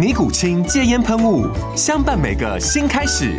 尼古清戒烟喷雾，相伴每个新开始。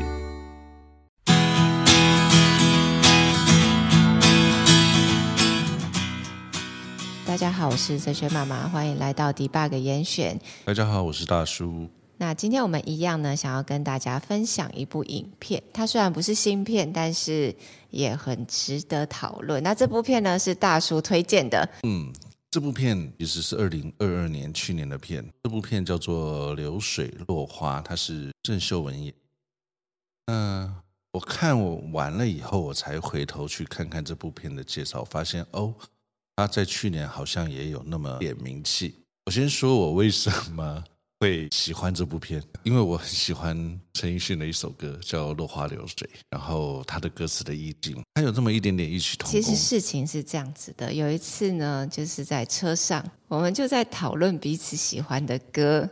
大家好，我是哲学妈妈，欢迎来到 Debug 严选。大家好，我是大叔。那今天我们一样呢，想要跟大家分享一部影片。它虽然不是新片，但是也很值得讨论。那这部片呢，是大叔推荐的。嗯。这部片其实是二零二二年去年的片，这部片叫做《流水落花》，它是郑秀文演。嗯，我看我完了以后，我才回头去看看这部片的介绍，发现哦，他在去年好像也有那么点名气。我先说我为什么。会喜欢这部片，因为我很喜欢陈奕迅的一首歌叫《落花流水》，然后他的歌词的意境，他有这么一点点异曲同工。其实事情是这样子的，有一次呢，就是在车上，我们就在讨论彼此喜欢的歌。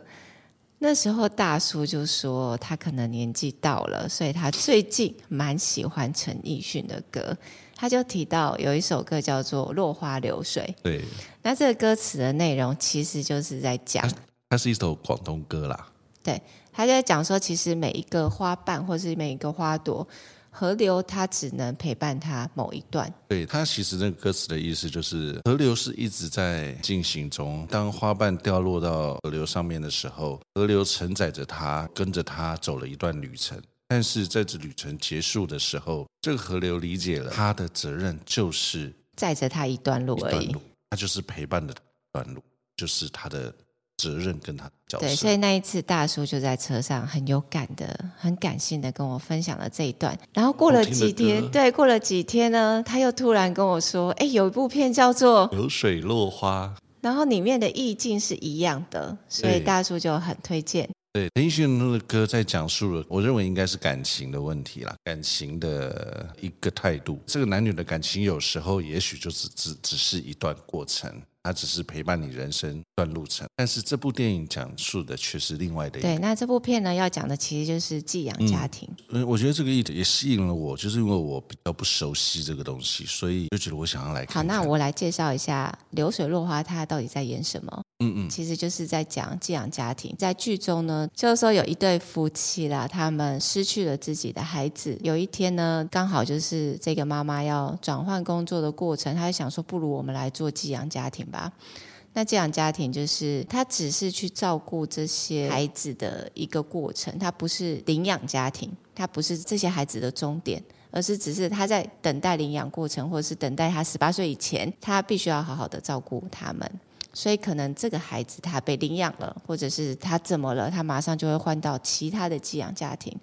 那时候大叔就说他可能年纪到了，所以他最近蛮喜欢陈奕迅的歌。他就提到有一首歌叫做《落花流水》，对，那这个歌词的内容其实就是在讲。它是一首广东歌啦，对，他就在讲说，其实每一个花瓣或是每一个花朵，河流它只能陪伴它某一段。对，它其实那个歌词的意思就是，河流是一直在进行中，当花瓣掉落到河流上面的时候，河流承载着它，跟着它走了一段旅程。但是在这旅程结束的时候，这个河流理解了它的责任就是载着它一段路而已，它就是陪伴的段路，就是它的。责任跟他角色。对，所以那一次大叔就在车上很有感的、很感性的跟我分享了这一段。然后过了几天，对，过了几天呢，他又突然跟我说：“哎，有一部片叫做《流水落花》，然后里面的意境是一样的，所以大叔就很推荐。”对，陈奕迅的歌在讲述了，我认为应该是感情的问题啦，感情的一个态度。这个男女的感情有时候也许就只只只是一段过程。它只是陪伴你人生一段路程，但是这部电影讲述的却是另外的一个。对，那这部片呢，要讲的其实就是寄养家庭。嗯，我觉得这个议题也吸引了我，就是因为我比较不熟悉这个东西，所以就觉得我想要来看看。好，那我来介绍一下《流水落花》，它到底在演什么？嗯嗯，其实就是在讲寄养家庭。在剧中呢，就是说有一对夫妻啦，他们失去了自己的孩子。有一天呢，刚好就是这个妈妈要转换工作的过程，她就想说，不如我们来做寄养家庭吧。那寄养家庭就是他只是去照顾这些孩子的一个过程，他不是领养家庭，他不是这些孩子的终点，而是只是他在等待领养过程，或者是等待他十八岁以前，他必须要好好的照顾他们。所以可能这个孩子他被领养了，或者是他怎么了，他马上就会换到其他的寄养家庭。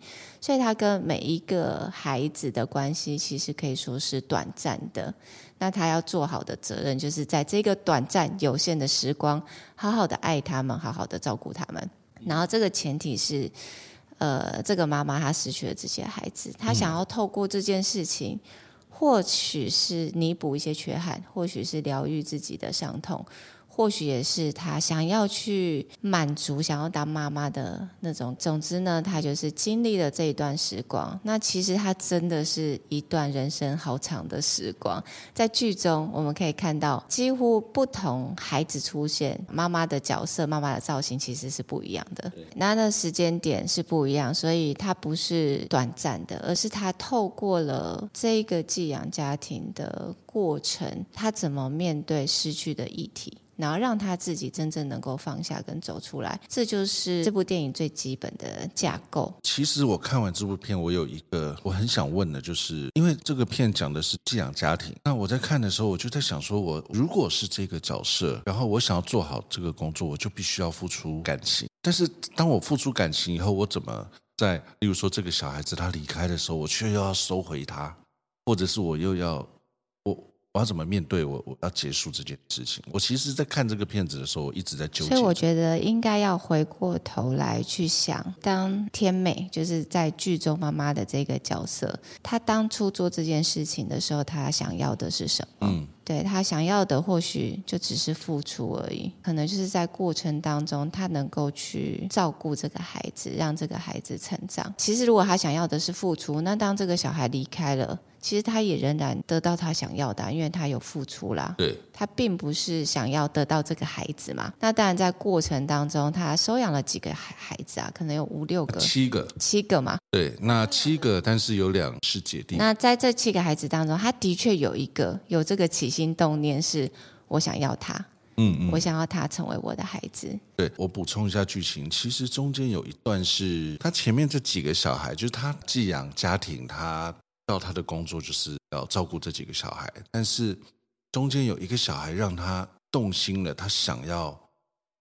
所以他跟每一个孩子的关系其实可以说是短暂的。那他要做好的责任，就是在这个短暂有限的时光，好好的爱他们，好好的照顾他们。然后这个前提是，呃，这个妈妈她失去了这些孩子，她想要透过这件事情，或许是弥补一些缺憾，或许是疗愈自己的伤痛。或许也是他想要去满足，想要当妈妈的那种。总之呢，他就是经历了这一段时光。那其实他真的是一段人生好长的时光。在剧中，我们可以看到几乎不同孩子出现，妈妈的角色、妈妈的造型其实是不一样的。那那时间点是不一样，所以他不是短暂的，而是他透过了这个寄养家庭的过程，他怎么面对失去的议题。然后让他自己真正能够放下跟走出来，这就是这部电影最基本的架构。其实我看完这部片，我有一个我很想问的，就是因为这个片讲的是寄养家庭，那我在看的时候，我就在想说，我如果是这个角色，然后我想要做好这个工作，我就必须要付出感情。但是当我付出感情以后，我怎么在，例如说这个小孩子他离开的时候，我却又要收回他，或者是我又要我。要怎么面对我？我要结束这件事情。我其实，在看这个片子的时候，我一直在纠结。所以我觉得应该要回过头来去想，当天美就是在剧中妈妈的这个角色，她当初做这件事情的时候，她想要的是什么？嗯。对，他想要的或许就只是付出而已，可能就是在过程当中，他能够去照顾这个孩子，让这个孩子成长。其实，如果他想要的是付出，那当这个小孩离开了，其实他也仍然得到他想要的，因为他有付出啦。对，他并不是想要得到这个孩子嘛。那当然，在过程当中，他收养了几个孩孩子啊？可能有五六个、七个、七个嘛？对，那七个，但是有两是姐弟。那在这七个孩子当中，他的确有一个有这个起心动念，是我想要他，嗯嗯，我想要他成为我的孩子。对，我补充一下剧情，其实中间有一段是他前面这几个小孩，就是他寄养家庭，他到他的工作就是要照顾这几个小孩，但是中间有一个小孩让他动心了，他想要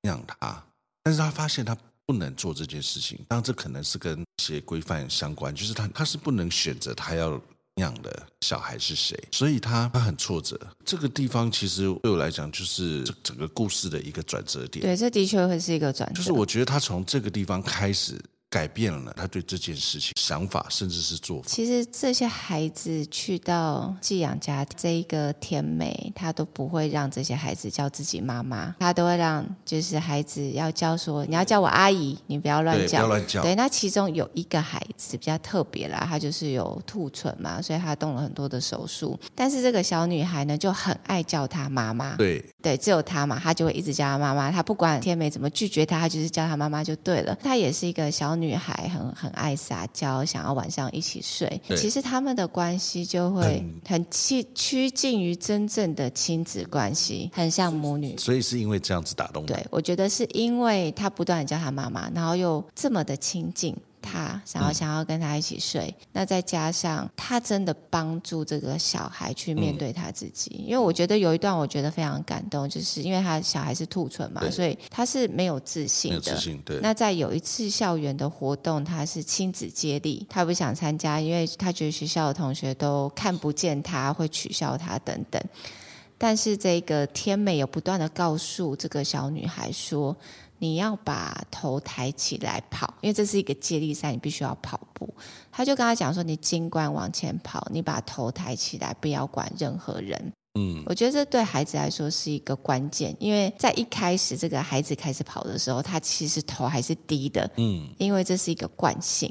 养他，但是他发现他不能做这件事情，当然这可能是跟一些规范相关，就是他他是不能选择他要。养的小孩是谁？所以他他很挫折。这个地方其实对我来讲，就是整个故事的一个转折点。对，这的确会是一个转折。就是我觉得他从这个地方开始。改变了他对这件事情想法，甚至是做法。其实这些孩子去到寄养家，这一个甜美，他都不会让这些孩子叫自己妈妈，他都会让就是孩子要叫说，你要叫我阿姨，你不要乱叫，不要乱叫。对，那其中有一个孩子比较特别啦，他就是有兔唇嘛，所以他动了很多的手术。但是这个小女孩呢，就很爱叫她妈妈。对对，只有她嘛，她就会一直叫她妈妈。她不管天美怎么拒绝她，她就是叫她妈妈就对了。她也是一个小。女孩很很爱撒娇，想要晚上一起睡。其实他们的关系就会很趋趋近于真正的亲子关系，很像母女。所以是因为这样子打动的。对，我觉得是因为他不断叫他妈妈，然后又这么的亲近。他想要想要跟他一起睡，嗯，那再加上他真的帮助这个小孩去面对他自己，嗯，因为我觉得有一段我觉得非常感动，就是因为他小孩是兔唇嘛，所以他是没有自信的。自信，对。那在有一次校园的活动，他是亲子接力，他不想参加，因为他觉得学校的同学都看不见他，会取笑他等等。但是这个天美有不断的告诉这个小女孩说。你要把头抬起来跑，因为这是一个接力赛，你必须要跑步。他就跟他讲说：“你尽管往前跑，你把头抬起来，不要管任何人。”嗯，我觉得这对孩子来说是一个关键，因为在一开始这个孩子开始跑的时候，他其实头还是低的。嗯，因为这是一个惯性。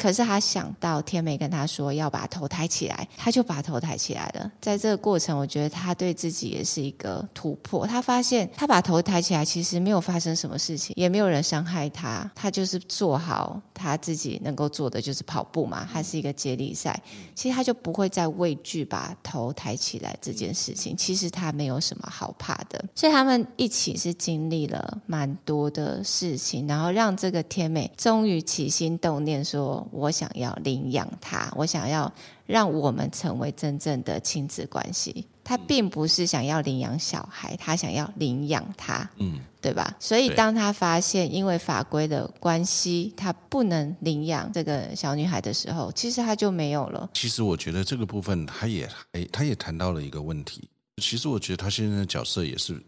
可是他想到天美跟他说要把头抬起来，他就把头抬起来了。在这个过程，我觉得他对自己也是一个突破。他发现他把头抬起来，其实没有发生什么事情，也没有人伤害他。他就是做好他自己能够做的，就是跑步嘛。他是一个接力赛，其实他就不会再畏惧把头抬起来这件事情。其实他没有什么好怕的。所以他们一起是经历了蛮多的事情，然后让这个天美终于起心动念说。我想要领养他，我想要让我们成为真正的亲子关系。他并不是想要领养小孩，他想要领养他，嗯，对吧？所以当他发现因为法规的关系，他不能领养这个小女孩的时候，其实他就没有了。其实我觉得这个部分，他也哎，他也谈到了一个问题。其实我觉得他现在的角色也是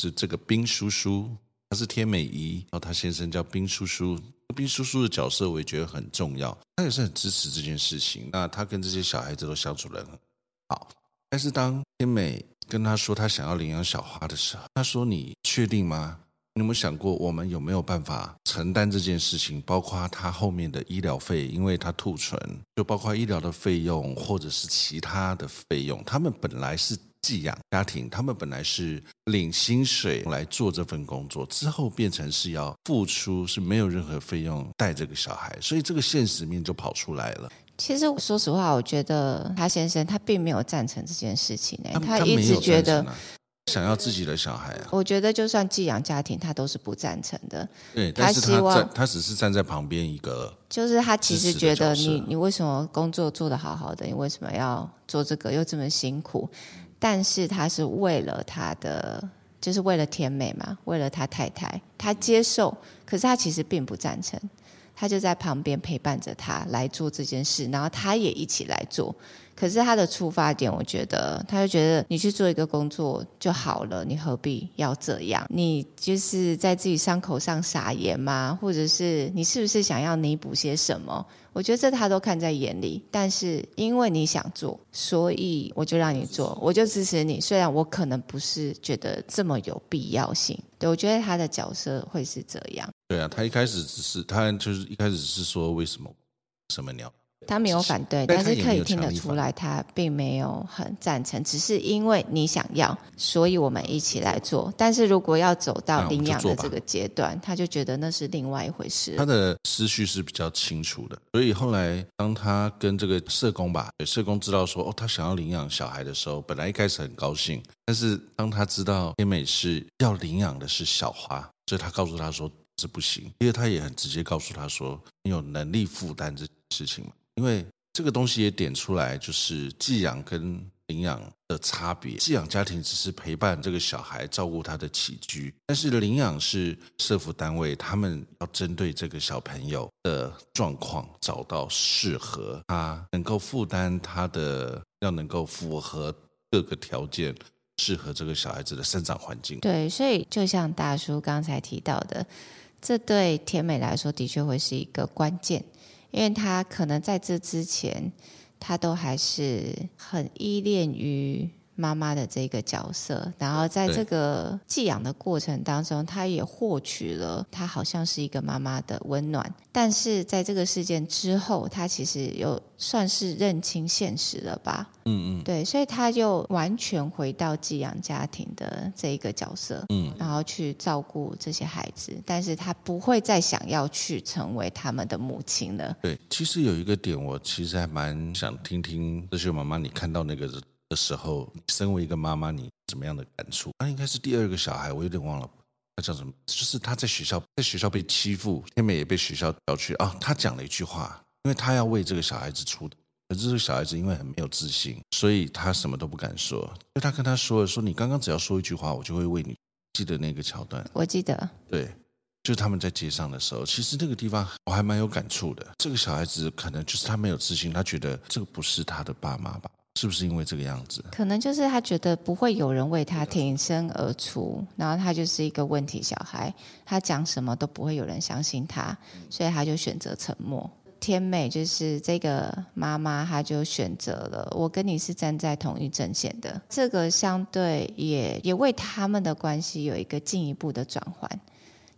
是这个兵叔叔，他是天美姨，然后他先生叫兵叔叔。兵叔叔的角色我也觉得很重要，他也是很支持这件事情。那他跟这些小孩子都相处得很好。但是当天美跟他说他想要领养小花的时候，他说：“你确定吗？你有没有想过我们有没有办法承担这件事情？包括他后面的医疗费，因为他兔唇，就包括医疗的费用或者是其他的费用。他们本来是。”寄养家庭，他们本来是领薪水来做这份工作，之后变成是要付出，是没有任何费用带这个小孩，所以这个现实面就跑出来了。其实说实话，我觉得他先生他并没有赞成这件事情，哎，他一直觉得想要自己的小孩啊。我觉得就算寄养家庭，他都是不赞成的。对，但是他希望，他只是站在旁边一个，就是他其实觉得你你为什么工作做得好好的，你为什么要做这个又这么辛苦？但是他是为了他的，就是为了甜美嘛，为了他太太，他接受，可是他其实并不赞成。他就在旁边陪伴着他来做这件事，然后他也一起来做。可是他的出发点，我觉得他就觉得你去做一个工作就好了，你何必要这样？你就是在自己伤口上撒盐吗？或者是你是不是想要弥补些什么？我觉得这他都看在眼里，但是因为你想做，所以我就让你做，我就支持你。虽然我可能不是觉得这么有必要性，对，我觉得他的角色会是这样。对啊，他一开始只是他就是一开始是说为什么什么鸟。他没有反对，但是可以听得出来，他并没有很赞成，只是因为你想要，所以我们一起来做。但是如果要走到领养的这个阶段，他就觉得那是另外一回事。他的思绪是比较清楚的，所以后来当他跟这个社工吧，社工知道说哦，他想要领养小孩的时候，本来一开始很高兴，但是当他知道天美是要领养的是小花，所以他告诉他说是不行，因为他也很直接告诉他说，你有能力负担这事情吗？因为这个东西也点出来，就是寄养跟领养的差别。寄养家庭只是陪伴这个小孩，照顾他的起居，但是领养是社福单位，他们要针对这个小朋友的状况，找到适合他能够负担他的，要能够符合各个条件，适合这个小孩子的生长环境。对，所以就像大叔刚才提到的，这对甜美来说的确会是一个关键。因为他可能在这之前，他都还是很依恋于妈妈的这个角色，然后在这个寄养的过程当中，他也获取了他好像是一个妈妈的温暖。但是在这个事件之后，他其实又算是认清现实了吧？嗯嗯，对，所以他就完全回到寄养家庭的这一个角色，嗯，然后去照顾这些孩子，但是他不会再想要去成为他们的母亲了。对，其实有一个点，我其实还蛮想听听这些妈妈，你看到那个。的时候，身为一个妈妈，你什么样的感触？那应该是第二个小孩，我有点忘了，他叫什么？就是他在学校，在学校被欺负，天美也被学校调去啊。他讲了一句话，因为他要为这个小孩子出的，可是这个小孩子因为很没有自信，所以他什么都不敢说。就他跟他说了，说你刚刚只要说一句话，我就会为你。记得那个桥段？我记得。对，就是他们在街上的时候，其实那个地方我还蛮有感触的。这个小孩子可能就是他没有自信，他觉得这个不是他的爸妈吧。是不是因为这个样子？可能就是他觉得不会有人为他挺身而出，然后他就是一个问题小孩，他讲什么都不会有人相信他，所以他就选择沉默。天美就是这个妈妈，她就选择了我跟你是站在同一阵线的，这个相对也也为他们的关系有一个进一步的转换。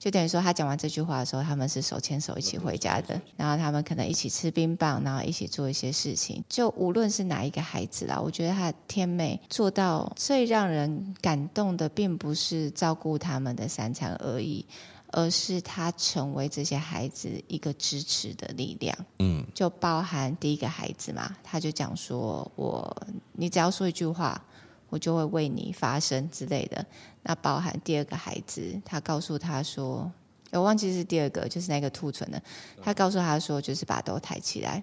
就等于说，他讲完这句话的时候，他们是手牵手一起回家的，然后他们可能一起吃冰棒，然后一起做一些事情。就无论是哪一个孩子啦，我觉得他天美做到最让人感动的，并不是照顾他们的三餐而已，而是他成为这些孩子一个支持的力量。嗯，就包含第一个孩子嘛，他就讲说：“我，你只要说一句话。”我就会为你发声之类的。那包含第二个孩子，他告诉他说：“我忘记是第二个，就是那个兔唇的。”他告诉他说：“就是把头抬起来。”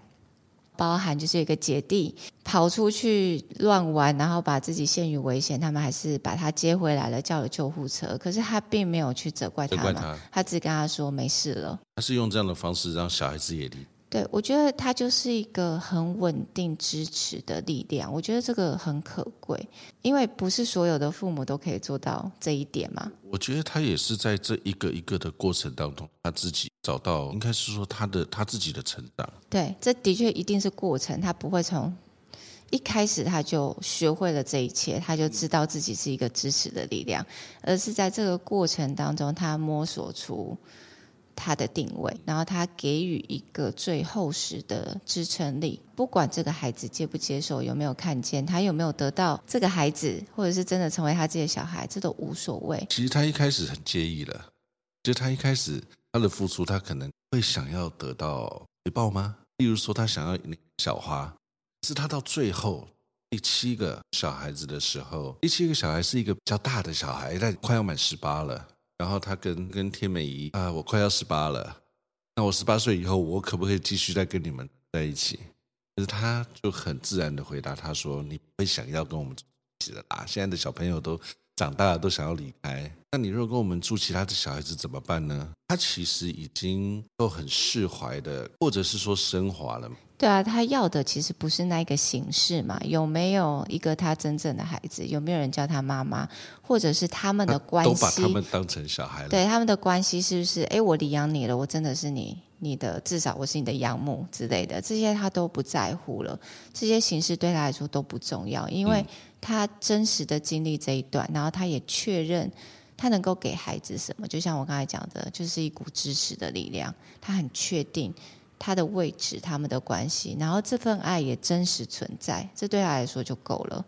包含就是一个姐弟跑出去乱玩，然后把自己陷于危险，他们还是把他接回来了，叫了救护车。可是他并没有去责怪他们，他，他只跟他说没事了。他是用这样的方式让小孩子也理。对，我觉得他就是一个很稳定支持的力量。我觉得这个很可贵，因为不是所有的父母都可以做到这一点嘛。我觉得他也是在这一个一个的过程当中，他自己找到，应该是说他的他自己的成长。对，这的确一定是过程，他不会从一开始他就学会了这一切，他就知道自己是一个支持的力量，而是在这个过程当中，他摸索出。他的定位，然后他给予一个最厚实的支撑力，不管这个孩子接不接受，有没有看见，他有没有得到这个孩子，或者是真的成为他自己的小孩，这都无所谓。其实他一开始很介意了，就他一开始他的付出，他可能会想要得到回报吗？例如说，他想要小花，是他到最后第七个小孩子的时候，第七个小孩是一个比较大的小孩，他快要满十八了。然后他跟跟天美姨啊，我快要十八了，那我十八岁以后，我可不可以继续再跟你们在一起？可是他就很自然的回答他说：“你不会想要跟我们一起的啦，现在的小朋友都长大了，都想要离开。那你如果跟我们住，其他的小孩子怎么办呢？”他其实已经都很释怀的，或者是说升华了。对啊，他要的其实不是那个形式嘛？有没有一个他真正的孩子？有没有人叫他妈妈？或者是他们的关系？都把他们当成小孩了。对，他们的关系是不是？哎，我领养你了，我真的是你，你的至少我是你的养母之类的，这些他都不在乎了。这些形式对他来说都不重要，因为他真实的经历这一段，然后他也确认他能够给孩子什么。就像我刚才讲的，就是一股支持的力量。他很确定。他的位置，他们的关系，然后这份爱也真实存在，这对他来说就够了。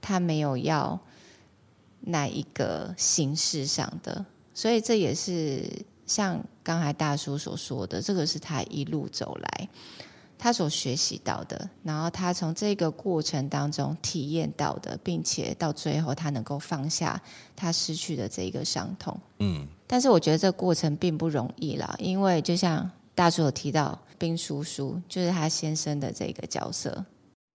他没有要那一个形式上的，所以这也是像刚才大叔所说的，这个是他一路走来他所学习到的，然后他从这个过程当中体验到的，并且到最后他能够放下他失去的这一个伤痛。嗯，但是我觉得这个过程并不容易啦，因为就像。大叔有提到兵叔叔，就是他先生的这个角色，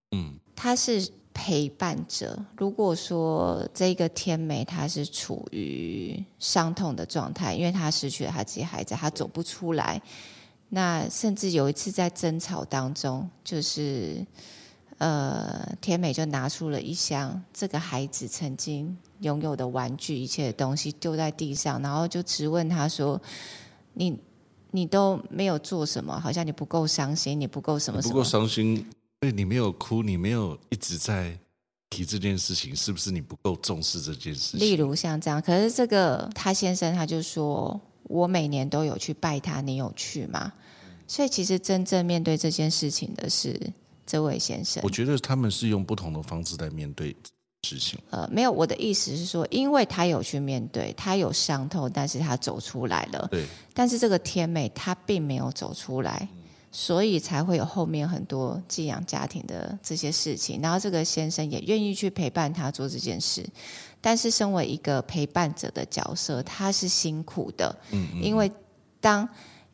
嗯，他是陪伴者。如果说这个天美他是处于伤痛的状态，因为他失去了他自己孩子，他走不出来。那甚至有一次在争吵当中，就是呃，天美就拿出了一箱这个孩子曾经拥有的玩具，一切的东西丢在地上，然后就质问他说：“你？”你都没有做什么，好像你不够伤心，你不够什么什么？不够伤心，对，你没有哭，你没有一直在提这件事情，是不是你不够重视这件事情？例如像这样，可是这个他先生他就说，我每年都有去拜他，你有去吗？所以其实真正面对这件事情的是这位先生。我觉得他们是用不同的方式在面对。事情呃，没有，我的意思是说，因为他有去面对，他有伤痛，但是他走出来了。对。但是这个天美她并没有走出来，嗯，所以才会有后面很多寄养家庭的这些事情。然后这个先生也愿意去陪伴他做这件事，但是身为一个陪伴者的角色，他是辛苦的。嗯，嗯。因为当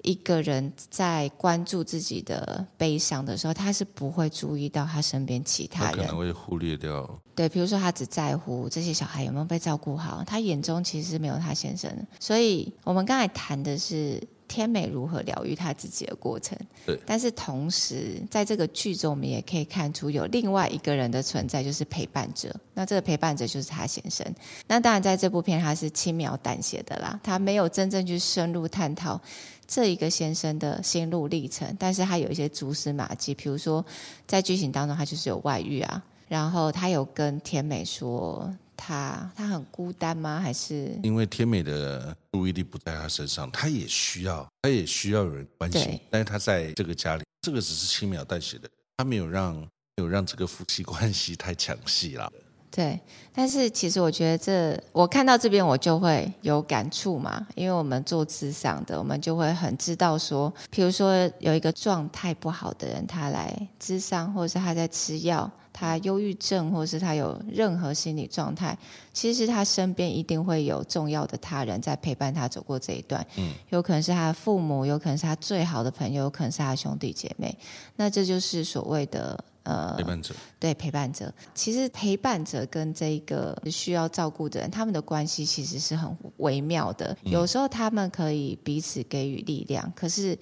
一个人在关注自己的悲伤的时候，他是不会注意到他身边其他人，他可能会忽略掉。对，比如说他只在乎这些小孩有没有被照顾好，他眼中其实是没有他先生。所以我们刚才谈的是天美如何疗愈他自己的过程。对，但是同时在这个剧中，我们也可以看出有另外一个人的存在，就是陪伴者。那这个陪伴者就是他先生。那当然在这部片他是轻描淡写的啦，他没有真正去深入探讨。这一个先生的心路历程，但是他有一些蛛丝马迹，比如说在剧情当中，他就是有外遇啊，然后他有跟天美说他他很孤单吗？还是因为天美的注意力不在他身上，他也需要他也需要有人关心，但是他在这个家里，这个只是轻描淡写的，他没有让没有让这个夫妻关系太抢戏了。对，但是其实我觉得这，我看到这边我就会有感触嘛，因为我们做智商的，我们就会很知道说，比如说有一个状态不好的人，他来智商，或者是他在吃药，他忧郁症，或者是他有任何心理状态，其实他身边一定会有重要的他人在陪伴他走过这一段，嗯，有可能是他的父母，有可能是他最好的朋友，有可能是他的兄弟姐妹，那这就是所谓的。呃，陪伴者对陪伴者，其实陪伴者跟这个需要照顾的人，他们的关系其实是很微妙的。有时候他们可以彼此给予力量，可是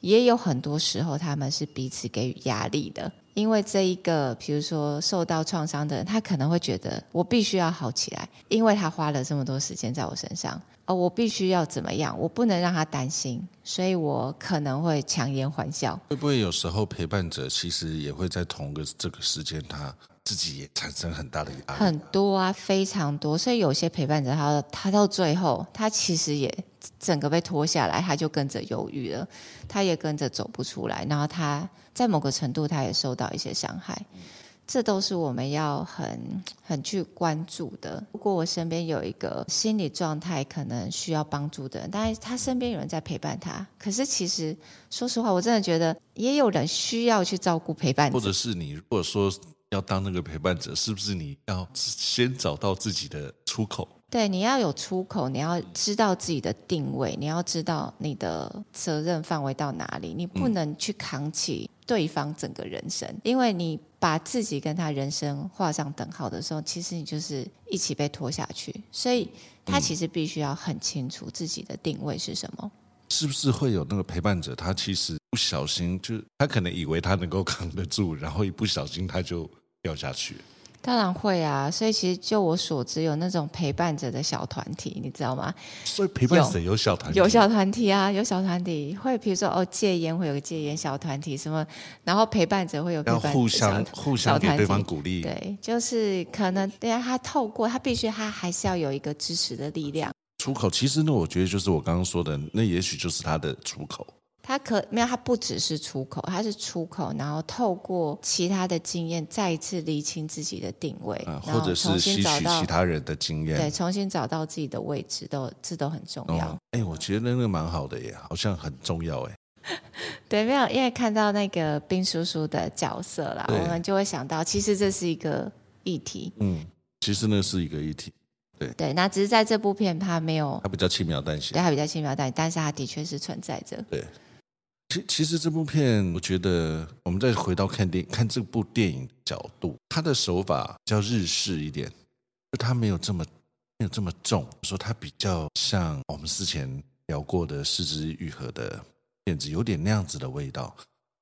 也有很多时候他们是彼此给予压力的。因为这一个，比如说受到创伤的人，他可能会觉得我必须要好起来，因为他花了这么多时间在我身上。哦，我必须要怎么样？我不能让他担心，所以我可能会强颜欢笑。会不会有时候陪伴者其实也会在同个这个时间，他自己也产生很大的压力？很多啊，非常多。所以有些陪伴者他，他他到最后，他其实也整个被拖下来，他就跟着犹豫了，他也跟着走不出来，然后他在某个程度，他也受到一些伤害。这都是我们要很很去关注的。如果我身边有一个心理状态可能需要帮助的人，但是他身边有人在陪伴他，可是其实说实话，我真的觉得也有人需要去照顾陪伴。或者是你如果说要当那个陪伴者，是不是你要先找到自己的出口？对，你要有出口，你要知道自己的定位，你要知道你的责任范围到哪里，你不能去扛起对方整个人生，因为你把自己跟他人生画上等号的时候，其实你就是一起被拖下去。所以他其实必须要很清楚自己的定位是什么。是不是会有那个陪伴者？他其实不小心，就他可能以为他能够扛得住，然后一不小心他就掉下去。当然会啊，所以其实就我所知，有那种陪伴者的小团体，你知道吗？所以陪伴者有小团体，有小团体啊，有小团体会，比如说哦，戒烟会有个戒烟小团体，什么，然后陪伴者会有陪伴者要互相互相给对方鼓励，对，就是可能对啊，他透过他必须他还是要有一个支持的力量出口。其实呢，我觉得就是我刚刚说的，那也许就是他的出口。他可没有，他不只是出口，他是出口，然后透过其他的经验，再一次厘清自己的定位，啊、或者是吸取其他人的经验，对，重新找到自己的位置，都这都很重要。哎、哦，我觉得那个蛮好的耶，好像很重要哎。对，没有，因为看到那个兵叔叔的角色啦，我们就会想到，其实这是一个议题。嗯，其实那是一个议题。对对，那只是在这部片，他没有，他比较轻描淡写，对，他比较轻描淡写，但是他的确是存在着。对。其其实这部片，我觉得我们再回到看电看这部电影角度，它的手法比较日式一点，就它没有这么没有这么重，说它比较像我们之前聊过的《是枝裕和》的片子，有点那样子的味道。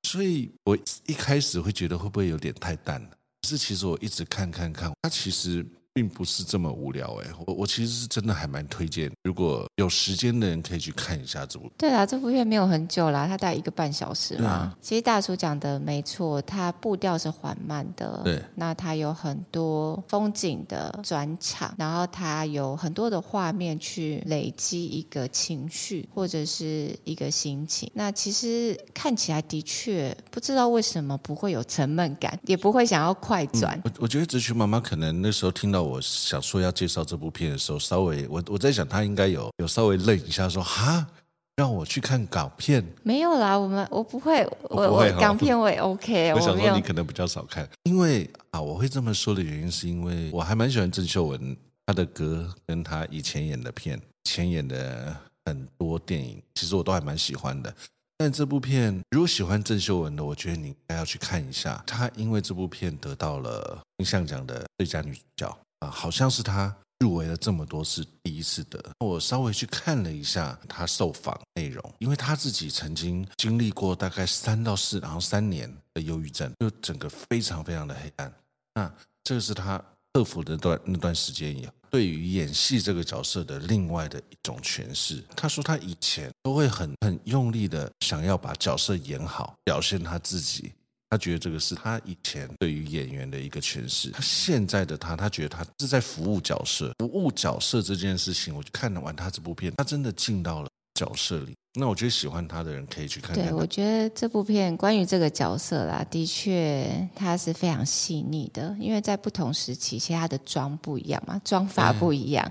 所以我一开始会觉得会不会有点太淡了？是其实我一直看看看，它其实。并不是这么无聊哎，我我其实是真的还蛮推荐，如果有时间的人可以去看一下这部。对啊，这部片没有很久啦，它大概一个半小时嘛。啊、其实大叔讲的没错，它步调是缓慢的。对，那它有很多风景的转场，然后它有很多的画面去累积一个情绪或者是一个心情。那其实看起来的确不知道为什么不会有沉闷感，也不会想要快转。嗯、我我觉得哲学妈妈可能那时候听到。我想说要介绍这部片的时候，稍微我我在想他应该有有稍微愣一下，说哈，让我去看港片。没有啦，我们我不会，我我，我港片我也 OK。我想说你可能比较少看，因为啊，我会这么说的原因是因为我还蛮喜欢郑秀文她的歌，跟她以前演的片，以前演的很多电影，其实我都还蛮喜欢的。但这部片，如果喜欢郑秀文的，我觉得你应该要去看一下。她因为这部片得到了金像奖的最佳女主角。啊，好像是他入围了这么多次，第一次得。我稍微去看了一下他受访内容，因为他自己曾经经历过大概三到四，然后三年的忧郁症，就整个非常非常的黑暗。那这个是他克服的段那段时间以后，对于演戏这个角色的另外的一种诠释。他说他以前都会很很用力的想要把角色演好，表现他自己。他觉得这个是他以前对于演员的一个诠释。他现在的他，他觉得他是在服务角色，服务角色这件事情，我就看完他这部片，他真的进到了角色里。那我觉得喜欢他的人可以去看看。对，我觉得这部片关于这个角色啦，的确他是非常细腻的，因为在不同时期，其实他的妆不一样嘛，妆发不一样，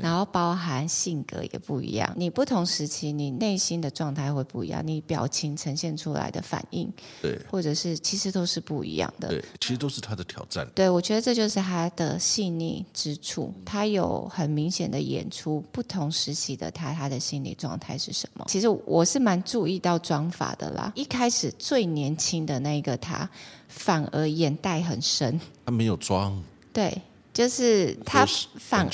然后包含性格也不一样。你不同时期，你内心的状态会不一样，你表情呈现出来的反应，对，或者是其实都是不一样的。对，其实都是他的挑战。对，我觉得这就是他的细腻之处，他有很明显的演出不同时期的他，他的心理状态是什么。其实。就我是蛮注意到妆法的啦，一开始最年轻的那个他，反而眼袋很深。他没有妆，对，就是他反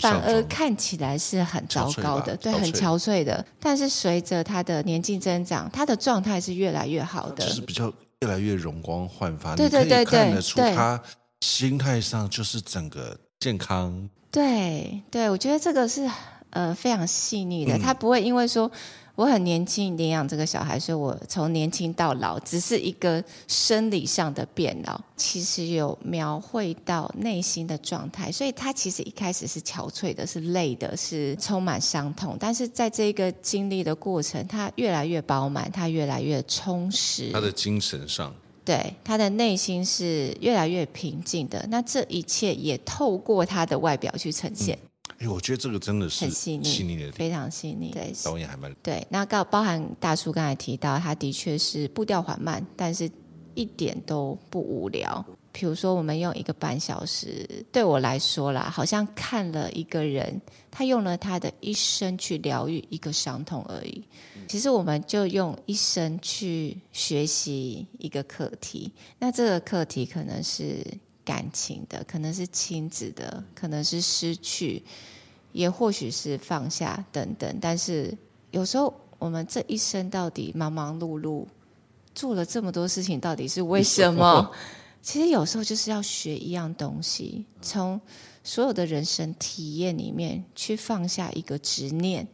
反而看起来是很糟糕的，对，很憔悴的。但是随着他的年纪增长，他的状态是越来越好的，就是比较越来越容光焕发。对对对对，看得出他心态上就是整个健康。对对，我觉得这个是呃非常细腻的，他不会因为说。我很年轻领养这个小孩，所以我从年轻到老只是一个生理上的变老，其实有描绘到内心的状态。所以他其实一开始是憔悴的，是累的，是充满伤痛。但是在这个经历的过程，他越来越饱满，他越来越充实。他的精神上，对，他的内心是越来越平静的。那这一切也透过他的外表去呈现。嗯哎，我觉得这个真的是很细腻，细腻的，非常细腻。对，导演还蛮对。那包包含大叔刚才提到，他的确是步调缓慢，但是一点都不无聊。比如说，我们用一个半小时，对我来说啦，好像看了一个人，他用了他的一生去疗愈一个伤痛而已。其实，我们就用一生去学习一个课题。那这个课题可能是感情的，可能是亲子的，可能是失去，也或许是放下等等。但是，有时候我们这一生到底忙忙碌碌，做了这么多事情，到底是为什么？其实有时候就是要学一样东西，从所有的人生体验里面去放下一个执念，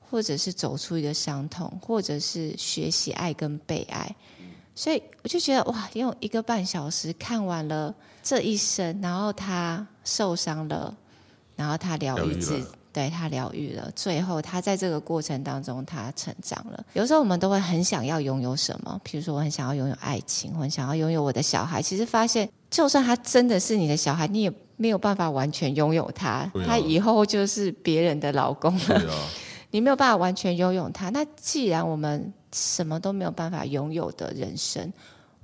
或者是走出一个伤痛，或者是学习爱跟被爱。所以我就觉得哇，用一个半小时看完了这一生，然后他受伤了，然后他疗愈自己。对，他疗愈了，最后他在这个过程当中他成长了。有时候我们都会很想要拥有什么，比如说我很想要拥有爱情，我很想要拥有我的小孩。其实发现，就算他真的是你的小孩，你也没有办法完全拥有他。啊、他以后就是别人的老公了，啊、你没有办法完全拥有他。那既然我们什么都没有办法拥有的人生，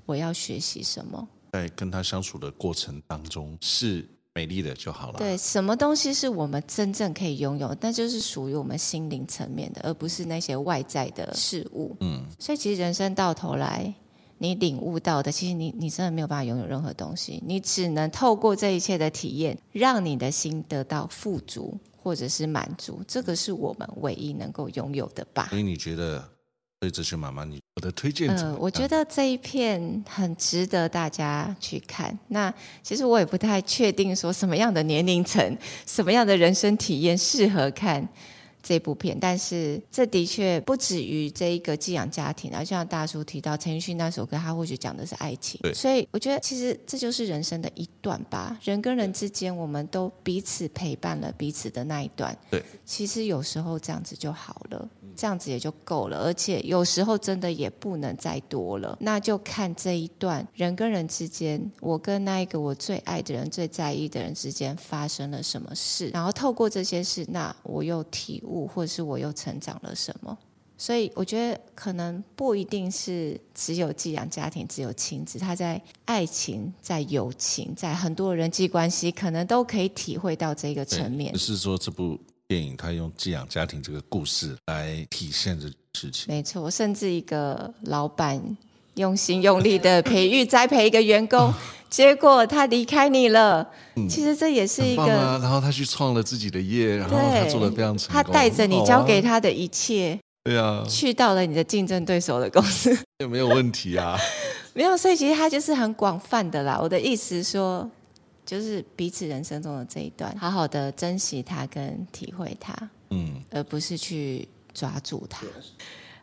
我要学习什么？在跟他相处的过程当中是。美丽的就好了。对，什么东西是我们真正可以拥有，那就是属于我们心灵层面的，而不是那些外在的事物。嗯，所以其实人生到头来，你领悟到的，其实你你真的没有办法拥有任何东西，你只能透过这一切的体验，让你的心得到富足或者是满足，这个是我们唯一能够拥有的吧。所以你觉得？所以哲学妈妈，你我的推荐？呃，我觉得这一片很值得大家去看。那其实我也不太确定说什么样的年龄层、什么样的人生体验适合看。这部片，但是这的确不止于这一个寄养家庭啊，就像大叔提到陈奕迅那首歌，他或许讲的是爱情。对，所以我觉得其实这就是人生的一段吧。人跟人之间，我们都彼此陪伴了彼此的那一段。对，其实有时候这样子就好了，这样子也就够了。而且有时候真的也不能再多了，那就看这一段人跟人之间，我跟那一个我最爱的人、最在意的人之间发生了什么事，然后透过这些事，那我又体悟。或者是我又成长了什么？所以我觉得可能不一定是只有寄养家庭，只有亲子，他在爱情、在友情、在很多人际关系，可能都可以体会到这个层面。不是说，这部电影他用寄养家庭这个故事来体现这事情。没错，甚至一个老板用心用力的培育栽培一个员工。结果他离开你了，嗯、其实这也是一个。然后他去创了自己的业，然后他做的非常成功。他带着你交给他的一切，对啊，去到了你的竞争对手的公司，也没有问题啊。没有，所以其实他就是很广泛的啦。我的意思说，就是彼此人生中的这一段，好好的珍惜它跟体会它，嗯，而不是去抓住它。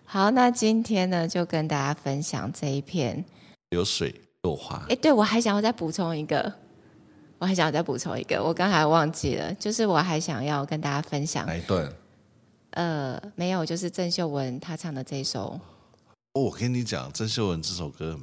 好，那今天呢，就跟大家分享这一篇流水。落花。哎，对，我还想要再补充一个，我还想要再补充一个，我刚才忘记了，就是我还想要跟大家分享哪一段？呃，没有，就是郑秀文她唱的这一首。哦，我跟你讲，郑秀文这首歌，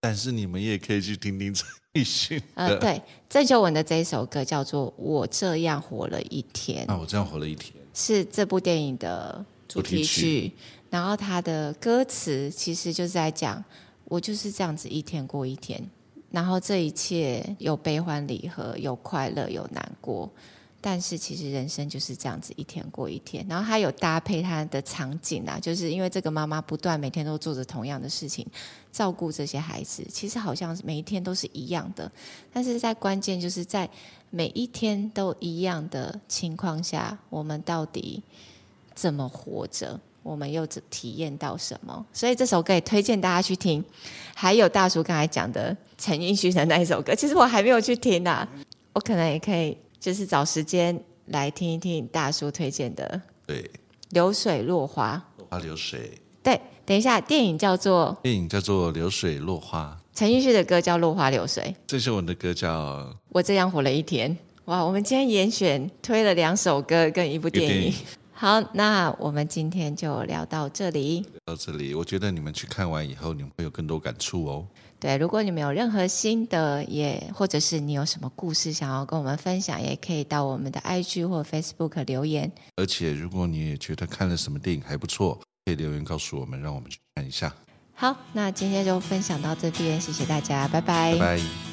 但是你们也可以去听听陈奕迅。呃，对，郑秀文的这一首歌叫做《我这样活了一天》。啊，我这样活了一天，是这部电影的主题曲。然后它的歌词其实就是在讲。我就是这样子一天过一天，然后这一切有悲欢离合，有快乐，有难过，但是其实人生就是这样子一天过一天。然后他有搭配他的场景啊，就是因为这个妈妈不断每天都做着同样的事情，照顾这些孩子，其实好像每一天都是一样的，但是在关键就是在每一天都一样的情况下，我们到底怎么活着？我们又体验到什么？所以这首歌也推荐大家去听。还有大叔刚才讲的陈奕迅的那一首歌，其实我还没有去听啊。我可能也可以，就是找时间来听一听大叔推荐的。对，流水落花。落花流水。对，等一下，电影叫做电影叫做《流水落花》。陈奕迅的歌叫《落花流水》。郑秀文的歌叫《我这样活了一天》。哇，我们今天严选推了两首歌跟一部电影。好，那我们今天就聊到这里。到这里，我觉得你们去看完以后，你们会有更多感触哦。对，如果你们有任何心得，也或者是你有什么故事想要跟我们分享，也可以到我们的 IG 或 Facebook 留言。而且，如果你也觉得看了什么电影还不错，可以留言告诉我们，让我们去看一下。好，那今天就分享到这边，谢谢大家，拜拜。拜拜。